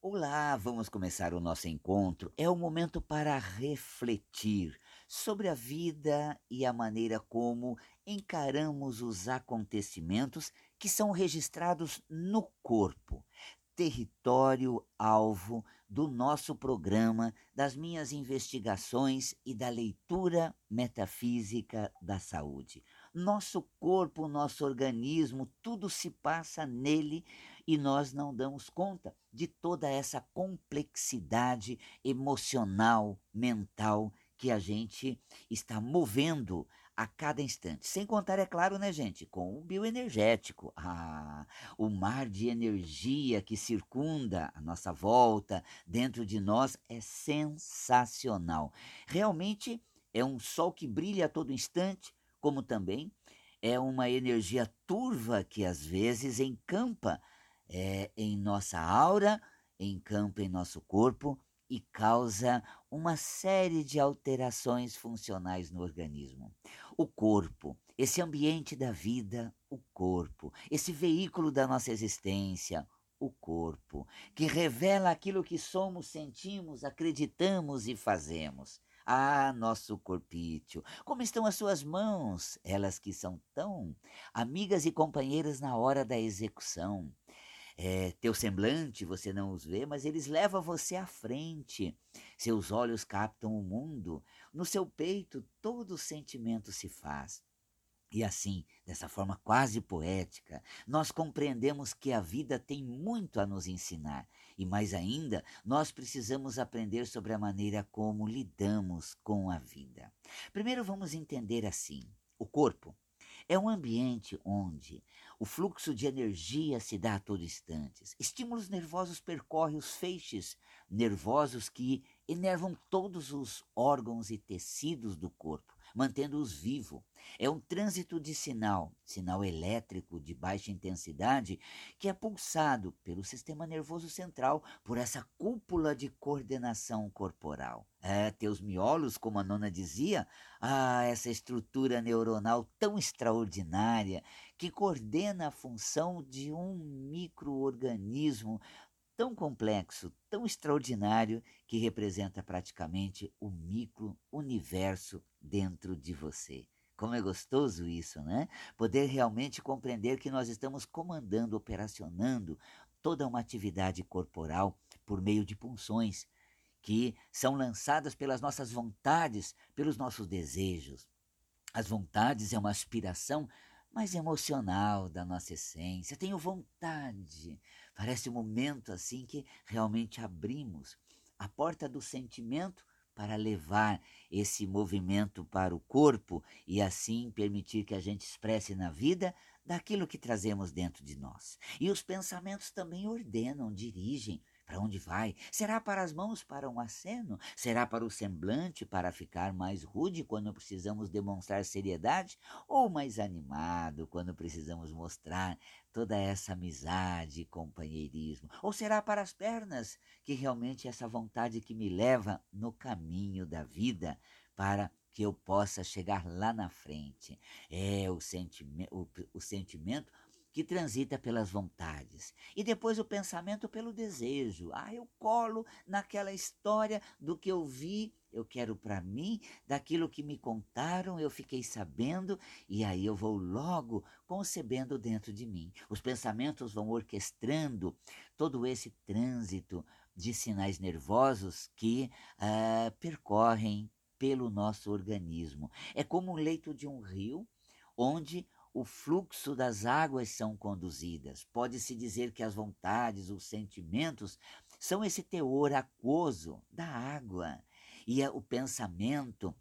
Olá, vamos começar o nosso encontro. É o momento para refletir sobre a vida e a maneira como encaramos os acontecimentos que são registrados no corpo, território alvo do nosso programa, das minhas investigações e da leitura metafísica da saúde. Nosso corpo, nosso organismo, tudo se passa nele e nós não damos conta de toda essa complexidade emocional, mental que a gente está movendo a cada instante. Sem contar, é claro, né, gente, com o bioenergético. Ah, o mar de energia que circunda a nossa volta, dentro de nós, é sensacional. Realmente é um sol que brilha a todo instante, como também é uma energia turva que às vezes encampa é, em nossa aura, encampa em nosso corpo e causa uma série de alterações funcionais no organismo. O corpo, esse ambiente da vida, o corpo, esse veículo da nossa existência, o corpo, que revela aquilo que somos, sentimos, acreditamos e fazemos. Ah, nosso corpício, como estão as suas mãos, elas que são tão amigas e companheiras na hora da execução é, teu semblante, você não os vê, mas eles levam você à frente. Seus olhos captam o mundo. No seu peito, todo sentimento se faz. E assim, dessa forma quase poética, nós compreendemos que a vida tem muito a nos ensinar. E mais ainda, nós precisamos aprender sobre a maneira como lidamos com a vida. Primeiro vamos entender assim: o corpo é um ambiente onde o fluxo de energia se dá a todo instante. Estímulos nervosos percorrem os feixes nervosos que enervam todos os órgãos e tecidos do corpo mantendo-os vivos. É um trânsito de sinal, sinal elétrico de baixa intensidade, que é pulsado pelo sistema nervoso central por essa cúpula de coordenação corporal. É, teus miolos, como a nona dizia, ah, essa estrutura neuronal tão extraordinária que coordena a função de um microorganismo tão complexo, tão extraordinário, que representa praticamente o micro-universo dentro de você. Como é gostoso isso, né? Poder realmente compreender que nós estamos comandando, operacionando toda uma atividade corporal por meio de punções que são lançadas pelas nossas vontades, pelos nossos desejos. As vontades é uma aspiração mais emocional da nossa essência. Tenho vontade. Parece um momento assim que realmente abrimos a porta do sentimento para levar esse movimento para o corpo e assim permitir que a gente expresse na vida daquilo que trazemos dentro de nós. E os pensamentos também ordenam, dirigem, para onde vai? Será para as mãos para um aceno? Será para o semblante para ficar mais rude quando precisamos demonstrar seriedade? Ou mais animado quando precisamos mostrar toda essa amizade e companheirismo? Ou será para as pernas, que realmente é essa vontade que me leva no caminho da vida para que eu possa chegar lá na frente? É o, sentime o, o sentimento que transita pelas vontades. E depois o pensamento pelo desejo. Ah, eu colo naquela história do que eu vi, eu quero para mim, daquilo que me contaram, eu fiquei sabendo, e aí eu vou logo concebendo dentro de mim. Os pensamentos vão orquestrando todo esse trânsito de sinais nervosos que uh, percorrem pelo nosso organismo. É como um leito de um rio onde o fluxo das águas são conduzidas. Pode-se dizer que as vontades, os sentimentos, são esse teor aquoso da água. E é o pensamento,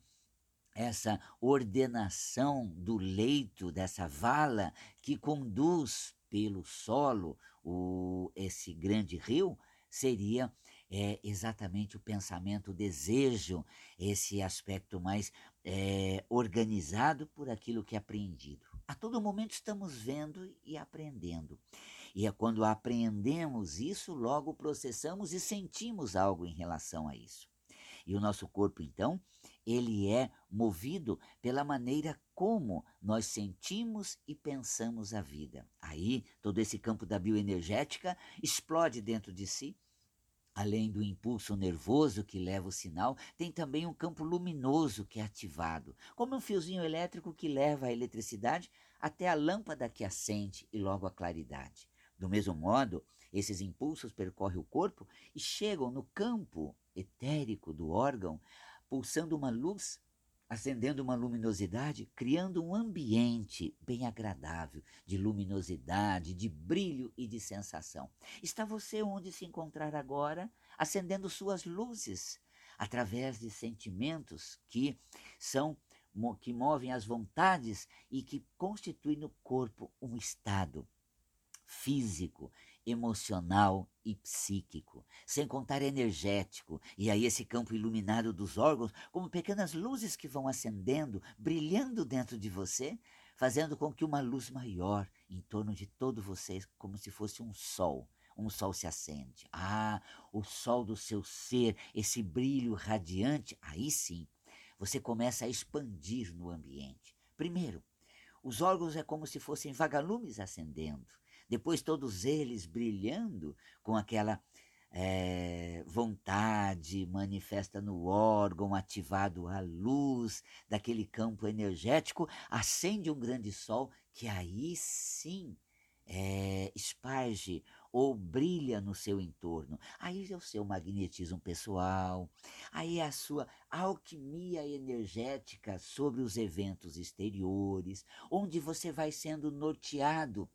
essa ordenação do leito, dessa vala que conduz pelo solo o, esse grande rio, seria é, exatamente o pensamento, o desejo, esse aspecto mais é, organizado por aquilo que é aprendido. A todo momento estamos vendo e aprendendo. E é quando aprendemos isso, logo processamos e sentimos algo em relação a isso. E o nosso corpo, então, ele é movido pela maneira como nós sentimos e pensamos a vida. Aí, todo esse campo da bioenergética explode dentro de si Além do impulso nervoso que leva o sinal, tem também um campo luminoso que é ativado, como um fiozinho elétrico que leva a eletricidade até a lâmpada que acende e logo a claridade. Do mesmo modo, esses impulsos percorrem o corpo e chegam no campo etérico do órgão, pulsando uma luz acendendo uma luminosidade, criando um ambiente bem agradável de luminosidade, de brilho e de sensação. Está você onde se encontrar agora, acendendo suas luzes através de sentimentos que são que movem as vontades e que constituem no corpo um estado físico emocional e psíquico, sem contar energético, e aí esse campo iluminado dos órgãos, como pequenas luzes que vão acendendo, brilhando dentro de você, fazendo com que uma luz maior em torno de todo você, como se fosse um sol, um sol se acende. Ah, o sol do seu ser, esse brilho radiante, aí sim, você começa a expandir no ambiente. Primeiro, os órgãos é como se fossem vagalumes acendendo depois todos eles brilhando com aquela é, vontade manifesta no órgão, ativado a luz daquele campo energético, acende um grande sol que aí sim é, esparge ou brilha no seu entorno. Aí é o seu magnetismo pessoal, aí é a sua alquimia energética sobre os eventos exteriores, onde você vai sendo norteado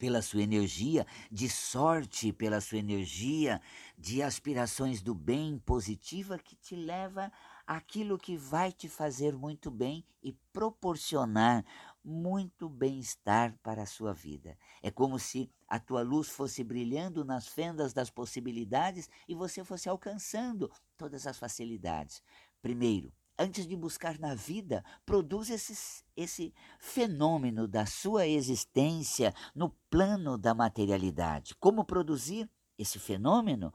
pela sua energia de sorte, pela sua energia de aspirações do bem positiva que te leva àquilo que vai te fazer muito bem e proporcionar muito bem-estar para a sua vida. É como se a tua luz fosse brilhando nas fendas das possibilidades e você fosse alcançando todas as facilidades. Primeiro, antes de buscar na vida, produz esse, esse fenômeno da sua existência no plano da materialidade. Como produzir esse fenômeno?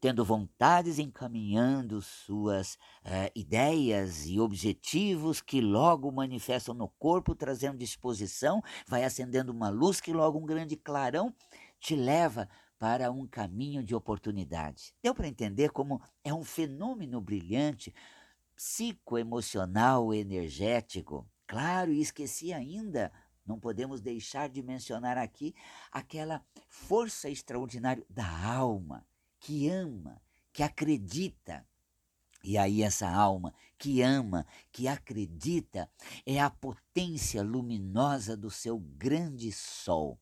Tendo vontades, encaminhando suas uh, ideias e objetivos que logo manifestam no corpo, trazendo disposição, vai acendendo uma luz que logo um grande clarão te leva para um caminho de oportunidade. Deu para entender como é um fenômeno brilhante psicoemocional energético. Claro, e esqueci ainda, não podemos deixar de mencionar aqui aquela força extraordinária da alma que ama, que acredita. E aí, essa alma que ama, que acredita, é a potência luminosa do seu grande sol,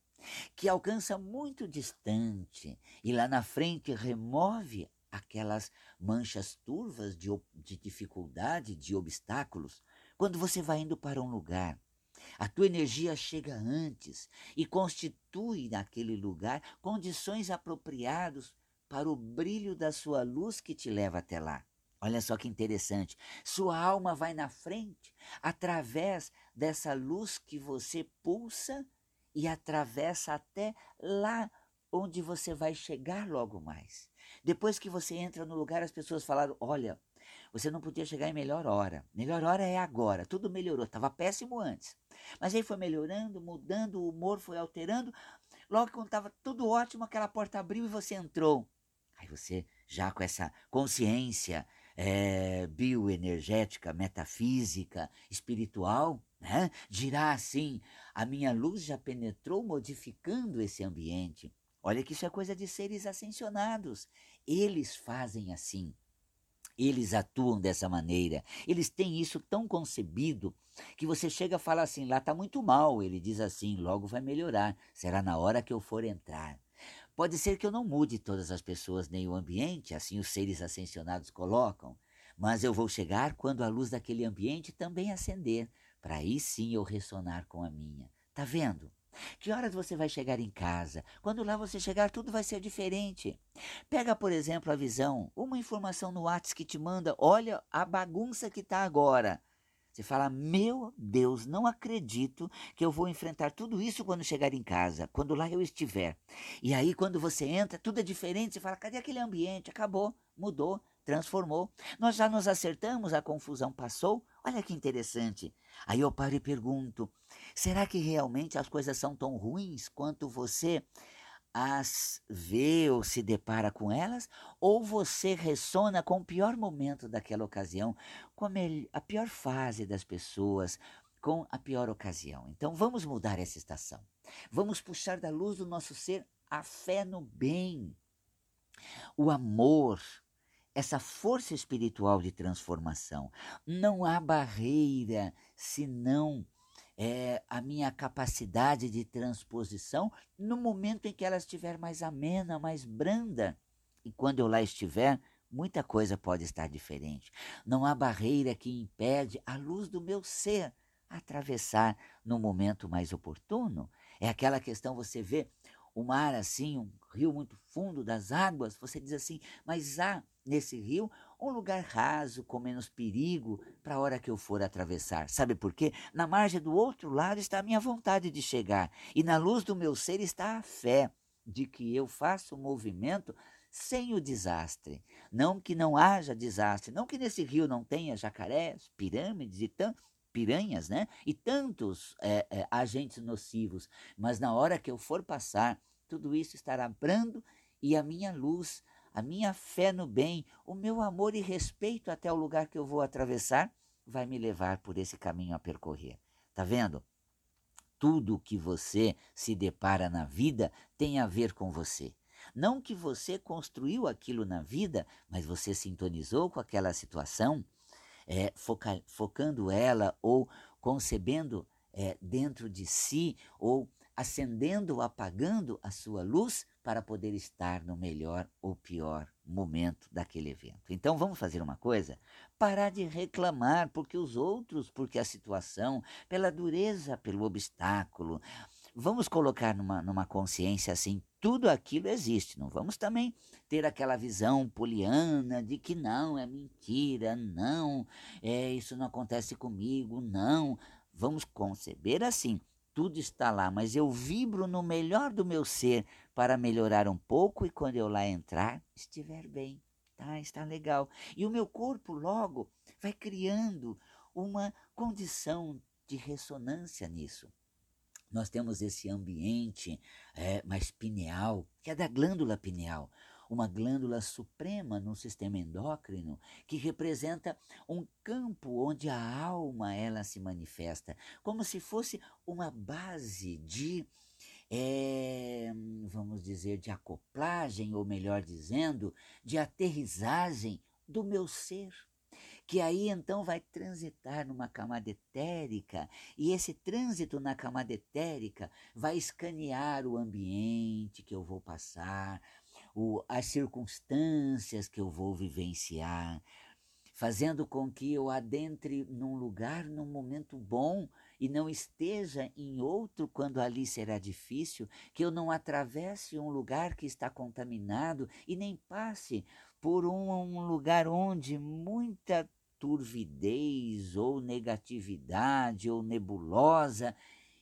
que alcança muito distante e lá na frente remove aquelas manchas turvas de, de dificuldade, de obstáculos, quando você vai indo para um lugar, a tua energia chega antes e constitui naquele lugar condições apropriadas para o brilho da sua luz que te leva até lá. Olha só que interessante. Sua alma vai na frente através dessa luz que você pulsa e atravessa até lá onde você vai chegar logo mais. Depois que você entra no lugar, as pessoas falaram: olha, você não podia chegar em melhor hora. Melhor hora é agora. Tudo melhorou. Estava péssimo antes. Mas aí foi melhorando, mudando, o humor foi alterando. Logo quando estava tudo ótimo, aquela porta abriu e você entrou. Aí você, já com essa consciência é, bioenergética, metafísica, espiritual, né? dirá assim: a minha luz já penetrou modificando esse ambiente. Olha que isso é coisa de seres ascensionados. Eles fazem assim. Eles atuam dessa maneira. Eles têm isso tão concebido que você chega a falar assim: lá está muito mal. Ele diz assim: logo vai melhorar. Será na hora que eu for entrar. Pode ser que eu não mude todas as pessoas nem o ambiente, assim os seres ascensionados colocam, mas eu vou chegar quando a luz daquele ambiente também acender, para aí sim eu ressonar com a minha. Tá vendo? Que horas você vai chegar em casa? Quando lá você chegar, tudo vai ser diferente. Pega, por exemplo, a visão, uma informação no WhatsApp que te manda, olha a bagunça que está agora. Você fala, meu Deus, não acredito que eu vou enfrentar tudo isso quando chegar em casa, quando lá eu estiver. E aí, quando você entra, tudo é diferente. Você fala, cadê aquele ambiente? Acabou, mudou, transformou. Nós já nos acertamos, a confusão passou. Olha que interessante. Aí eu paro e pergunto: será que realmente as coisas são tão ruins quanto você as vê ou se depara com elas, ou você ressona com o pior momento daquela ocasião, com a, pior fase das pessoas, com a pior ocasião. Então vamos mudar essa estação. Vamos puxar da luz do nosso ser a fé no bem, o amor, essa força espiritual de transformação. Não há barreira senão é, a minha capacidade de transposição no momento em que ela estiver mais amena, mais branda. E quando eu lá estiver, muita coisa pode estar diferente. Não há barreira que impede a luz do meu ser atravessar no momento mais oportuno. É aquela questão, você vê o mar assim, um rio muito fundo das águas, você diz assim, mas há nesse rio um lugar raso, com menos perigo, para a hora que eu for atravessar. Sabe por quê? Na margem do outro lado está a minha vontade de chegar, e na luz do meu ser está a fé de que eu faço o movimento sem o desastre. Não que não haja desastre, não que nesse rio não tenha jacarés, pirâmides e tanto, piranhas, né? E tantos é, é, agentes nocivos, mas na hora que eu for passar, tudo isso estará brando e a minha luz a minha fé no bem, o meu amor e respeito até o lugar que eu vou atravessar, vai me levar por esse caminho a percorrer. Tá vendo? Tudo que você se depara na vida tem a ver com você. Não que você construiu aquilo na vida, mas você sintonizou com aquela situação, é, foca, focando ela ou concebendo é, dentro de si ou acendendo ou apagando a sua luz para poder estar no melhor ou pior momento daquele evento. Então vamos fazer uma coisa? Parar de reclamar porque os outros, porque a situação, pela dureza, pelo obstáculo. Vamos colocar numa, numa consciência assim, tudo aquilo existe. Não vamos também ter aquela visão poliana de que não, é mentira, não, é, isso não acontece comigo, não. Vamos conceber assim tudo está lá, mas eu vibro no melhor do meu ser para melhorar um pouco e quando eu lá entrar, estiver bem. Tá, está legal. E o meu corpo logo vai criando uma condição de ressonância nisso. Nós temos esse ambiente é, mais pineal, que é da glândula pineal uma glândula suprema no sistema endócrino que representa um campo onde a alma ela se manifesta, como se fosse uma base de é, vamos dizer, de acoplagem, ou melhor dizendo, de aterrissagem do meu ser. Que aí então vai transitar numa camada etérica, e esse trânsito na camada etérica vai escanear o ambiente que eu vou passar, o, as circunstâncias que eu vou vivenciar, fazendo com que eu adentre num lugar num momento bom e não esteja em outro quando ali será difícil, que eu não atravesse um lugar que está contaminado e nem passe por um, um lugar onde muita turvidez ou negatividade ou nebulosa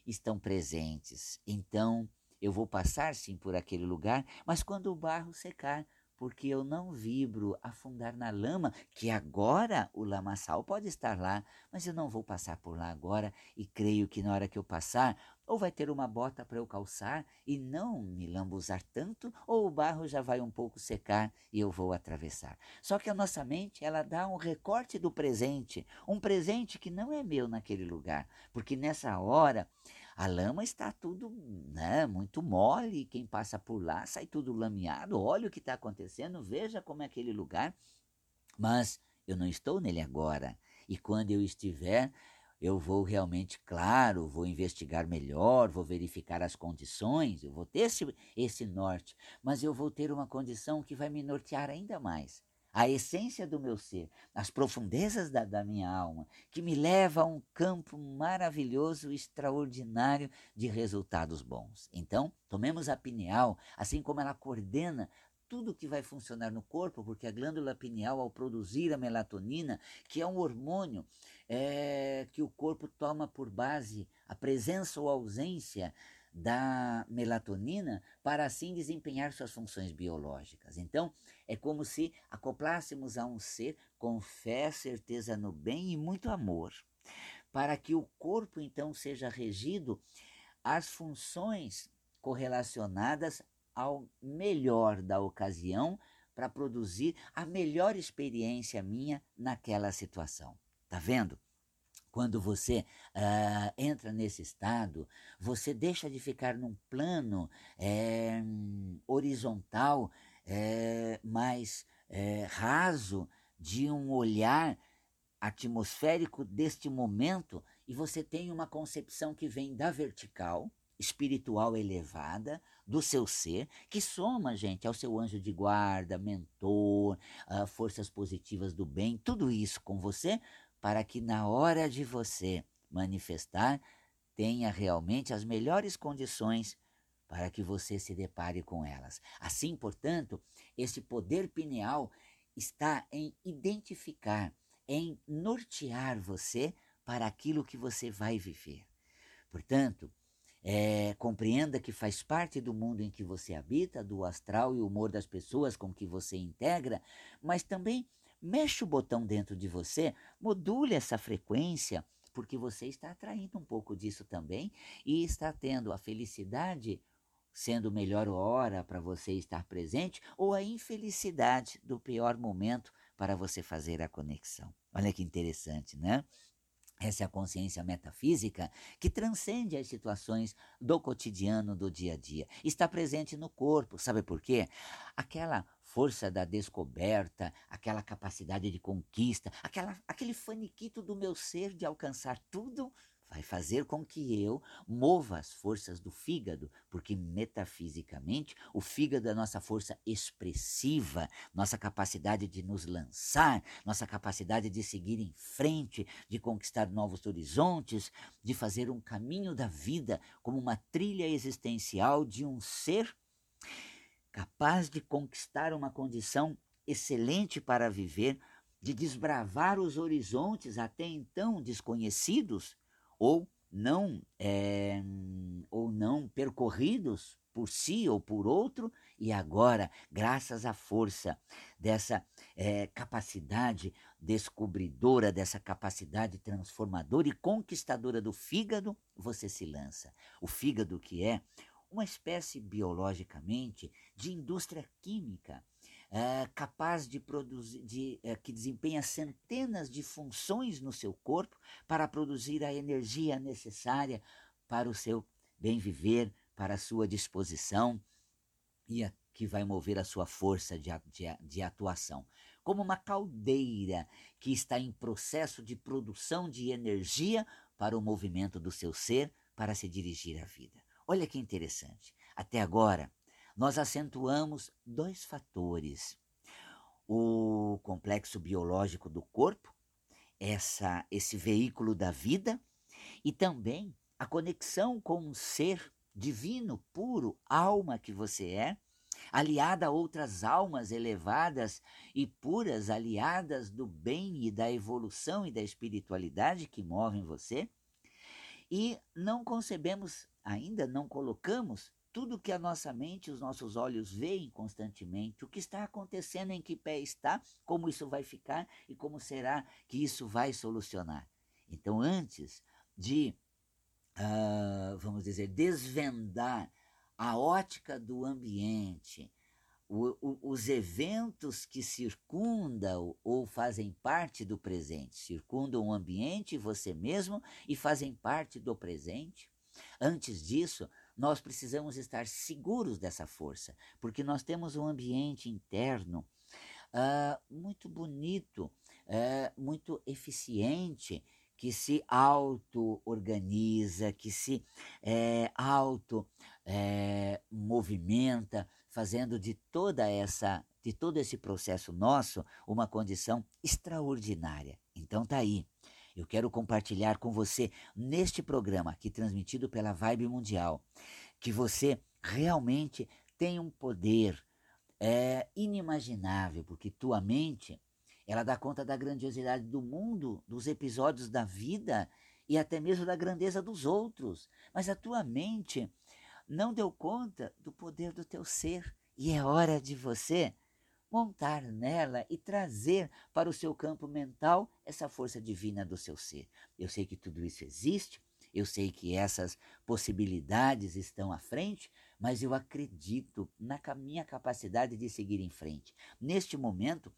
estão presentes. Então, eu vou passar sim por aquele lugar, mas quando o barro secar, porque eu não vibro afundar na lama, que agora o lamaçal pode estar lá, mas eu não vou passar por lá agora e creio que na hora que eu passar, ou vai ter uma bota para eu calçar e não me lambuzar tanto, ou o barro já vai um pouco secar e eu vou atravessar. Só que a nossa mente, ela dá um recorte do presente, um presente que não é meu naquele lugar, porque nessa hora a lama está tudo né, muito mole, quem passa por lá sai tudo lameado. Olha o que está acontecendo, veja como é aquele lugar. Mas eu não estou nele agora. E quando eu estiver, eu vou realmente, claro, vou investigar melhor, vou verificar as condições, eu vou ter esse, esse norte, mas eu vou ter uma condição que vai me nortear ainda mais a essência do meu ser, as profundezas da, da, minha alma, que me leva a um campo maravilhoso, extraordinário de resultados bons. Então, tomemos a pineal, assim como ela coordena tudo que vai funcionar no corpo, porque a glândula pineal, ao produzir a melatonina, que é um hormônio é, que o corpo toma por base a presença ou ausência da melatonina para assim desempenhar suas funções biológicas. Então, é como se acoplássemos a um ser com fé, certeza no bem e muito amor, para que o corpo então seja regido às funções correlacionadas ao melhor da ocasião para produzir a melhor experiência minha naquela situação. Tá vendo? Quando você uh, entra nesse estado, você deixa de ficar num plano é, horizontal, é, mais é, raso, de um olhar atmosférico deste momento, e você tem uma concepção que vem da vertical, espiritual elevada do seu ser, que soma, gente, ao seu anjo de guarda, mentor, uh, forças positivas do bem, tudo isso com você, para que na hora de você manifestar, tenha realmente as melhores condições para que você se depare com elas. Assim, portanto, esse poder pineal está em identificar, em nortear você para aquilo que você vai viver. Portanto, é, compreenda que faz parte do mundo em que você habita, do astral e humor das pessoas com que você integra, mas também mexe o botão dentro de você, module essa frequência, porque você está atraindo um pouco disso também e está tendo a felicidade sendo melhor hora para você estar presente ou a infelicidade do pior momento para você fazer a conexão. Olha que interessante, né? Essa é a consciência metafísica que transcende as situações do cotidiano, do dia a dia. Está presente no corpo. Sabe por quê? Aquela força da descoberta, aquela capacidade de conquista, aquela, aquele faniquito do meu ser de alcançar tudo vai fazer com que eu mova as forças do fígado, porque metafisicamente o fígado é a nossa força expressiva, nossa capacidade de nos lançar, nossa capacidade de seguir em frente, de conquistar novos horizontes, de fazer um caminho da vida como uma trilha existencial de um ser capaz de conquistar uma condição excelente para viver, de desbravar os horizontes até então desconhecidos ou não é, ou não percorridos por si ou por outro, e agora, graças à força dessa é, capacidade descobridora, dessa capacidade transformadora e conquistadora do fígado, você se lança. O fígado, que é uma espécie biologicamente de indústria química é, capaz de produzir, de, é, que desempenha centenas de funções no seu corpo para produzir a energia necessária para o seu bem viver, para a sua disposição e a, que vai mover a sua força de, de, de atuação. Como uma caldeira que está em processo de produção de energia para o movimento do seu ser para se dirigir à vida. Olha que interessante. Até agora, nós acentuamos dois fatores: o complexo biológico do corpo, essa, esse veículo da vida, e também a conexão com um ser divino, puro, alma que você é, aliada a outras almas elevadas e puras, aliadas do bem e da evolução e da espiritualidade que movem você. E não concebemos, ainda não colocamos tudo que a nossa mente os nossos olhos veem constantemente, o que está acontecendo, em que pé está, como isso vai ficar e como será que isso vai solucionar. Então, antes de, uh, vamos dizer, desvendar a ótica do ambiente, o, o, os eventos que circundam ou fazem parte do presente, circundam o ambiente e você mesmo e fazem parte do presente. Antes disso, nós precisamos estar seguros dessa força, porque nós temos um ambiente interno uh, muito bonito, uh, muito eficiente, que se auto-organiza, que se é, auto-movimenta, fazendo de toda essa de todo esse processo nosso uma condição extraordinária. Então tá aí. Eu quero compartilhar com você neste programa aqui transmitido pela Vibe Mundial que você realmente tem um poder é, inimaginável, porque tua mente ela dá conta da grandiosidade do mundo, dos episódios da vida e até mesmo da grandeza dos outros. Mas a tua mente não deu conta do poder do teu ser e é hora de você montar nela e trazer para o seu campo mental essa força divina do seu ser. Eu sei que tudo isso existe, eu sei que essas possibilidades estão à frente, mas eu acredito na minha capacidade de seguir em frente. Neste momento,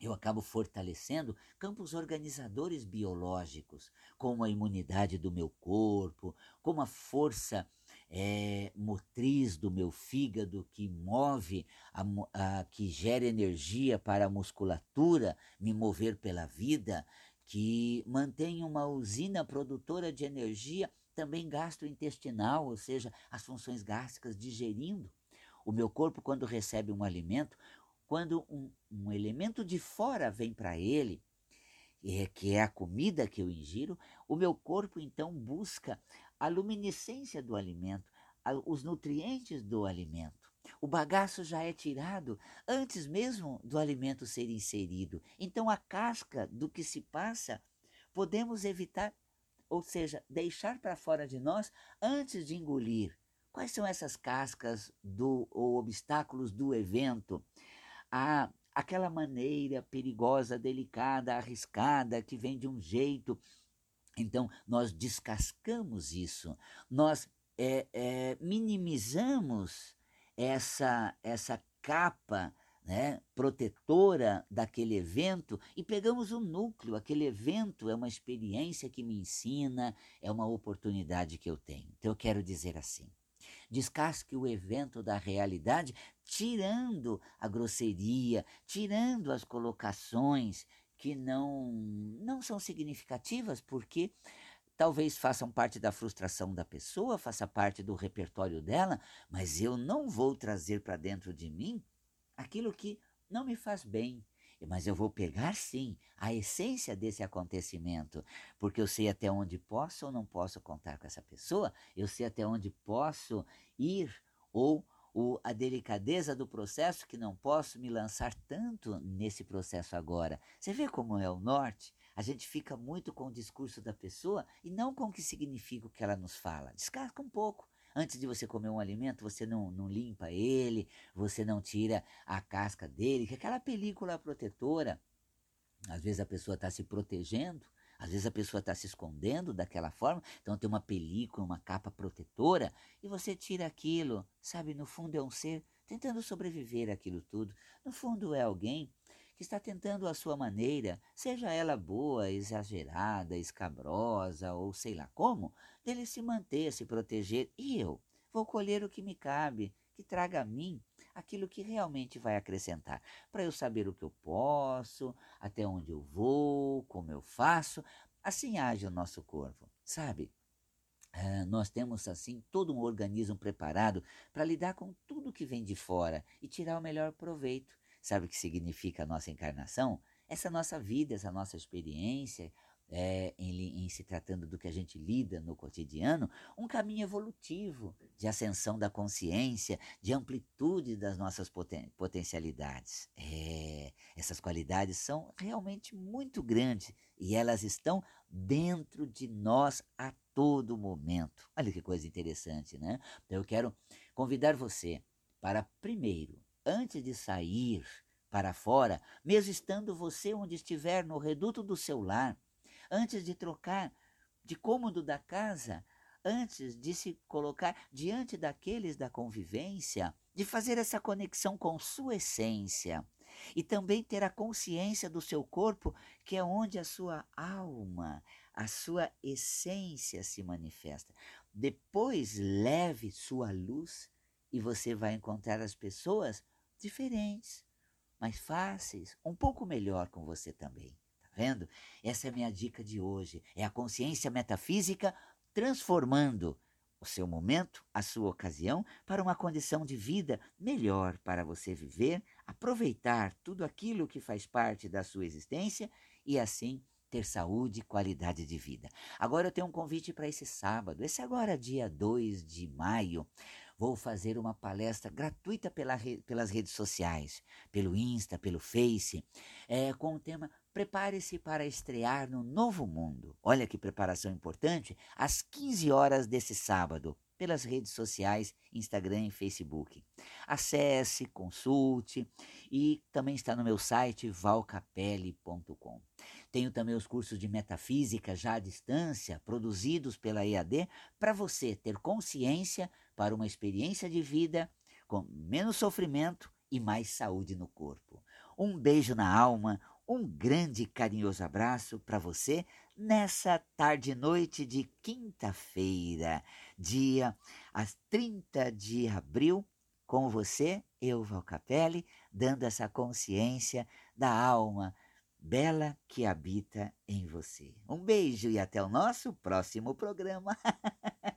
eu acabo fortalecendo campos organizadores biológicos, como a imunidade do meu corpo, como a força é, motriz do meu fígado que move, a, a, que gera energia para a musculatura me mover pela vida, que mantém uma usina produtora de energia também gastrointestinal, ou seja, as funções gástricas digerindo. O meu corpo, quando recebe um alimento, quando um, um elemento de fora vem para ele, é, que é a comida que eu ingiro, o meu corpo então busca a luminescência do alimento, os nutrientes do alimento. O bagaço já é tirado antes mesmo do alimento ser inserido. Então, a casca do que se passa podemos evitar, ou seja, deixar para fora de nós antes de engolir. Quais são essas cascas do, ou obstáculos do evento? a aquela maneira perigosa, delicada, arriscada, que vem de um jeito. Então, nós descascamos isso, nós é, é, minimizamos essa, essa capa né, protetora daquele evento e pegamos o núcleo. Aquele evento é uma experiência que me ensina, é uma oportunidade que eu tenho. Então, eu quero dizer assim: Descasque o evento da realidade, tirando a grosseria, tirando as colocações que não, não são significativas, porque talvez façam parte da frustração da pessoa, faça parte do repertório dela, mas eu não vou trazer para dentro de mim aquilo que não me faz bem, mas eu vou pegar sim a essência desse acontecimento, porque eu sei até onde posso ou não posso contar com essa pessoa, eu sei até onde posso ir ou o, a delicadeza do processo que não posso me lançar tanto nesse processo agora. Você vê como é o norte? A gente fica muito com o discurso da pessoa e não com o que significa o que ela nos fala. Descarga um pouco. Antes de você comer um alimento, você não, não limpa ele, você não tira a casca dele, que é aquela película protetora. Às vezes a pessoa está se protegendo, às vezes a pessoa está se escondendo daquela forma, então tem uma película, uma capa protetora, e você tira aquilo, sabe? No fundo é um ser tentando sobreviver aquilo tudo. No fundo é alguém que está tentando a sua maneira, seja ela boa, exagerada, escabrosa ou sei lá como, dele se manter, se proteger. E eu vou colher o que me cabe, que traga a mim aquilo que realmente vai acrescentar, para eu saber o que eu posso, até onde eu vou, como eu faço. Assim age o nosso corpo, sabe? Ah, nós temos assim todo um organismo preparado para lidar com tudo que vem de fora e tirar o melhor proveito. Sabe o que significa a nossa encarnação? Essa nossa vida, essa nossa experiência, é, em, em, se tratando do que a gente lida no cotidiano, um caminho evolutivo de ascensão da consciência, de amplitude das nossas poten potencialidades. É, essas qualidades são realmente muito grandes e elas estão dentro de nós a todo momento. Olha que coisa interessante, né? Então eu quero convidar você para primeiro antes de sair para fora, mesmo estando você onde estiver no reduto do seu lar, antes de trocar de cômodo da casa, antes de se colocar diante daqueles da convivência, de fazer essa conexão com sua essência e também ter a consciência do seu corpo, que é onde a sua alma, a sua essência se manifesta. Depois leve sua luz e você vai encontrar as pessoas diferentes, mais fáceis, um pouco melhor com você também. Vendo? Essa é a minha dica de hoje. É a consciência metafísica transformando o seu momento, a sua ocasião, para uma condição de vida melhor para você viver, aproveitar tudo aquilo que faz parte da sua existência e assim ter saúde e qualidade de vida. Agora eu tenho um convite para esse sábado, esse agora dia 2 de maio vou fazer uma palestra gratuita pela pelas redes sociais, pelo Insta, pelo Face, é, com o tema Prepare-se para estrear no novo mundo. Olha que preparação importante, às 15 horas desse sábado, pelas redes sociais, Instagram e Facebook. Acesse, consulte e também está no meu site valcapelli.com. Tenho também os cursos de metafísica já à distância, produzidos pela EAD, para você ter consciência para uma experiência de vida com menos sofrimento e mais saúde no corpo. Um beijo na alma, um grande e carinhoso abraço para você nessa tarde e noite de quinta-feira, dia às 30 de abril, com você, eu, Valcapelli, dando essa consciência da alma bela que habita em você. Um beijo e até o nosso próximo programa.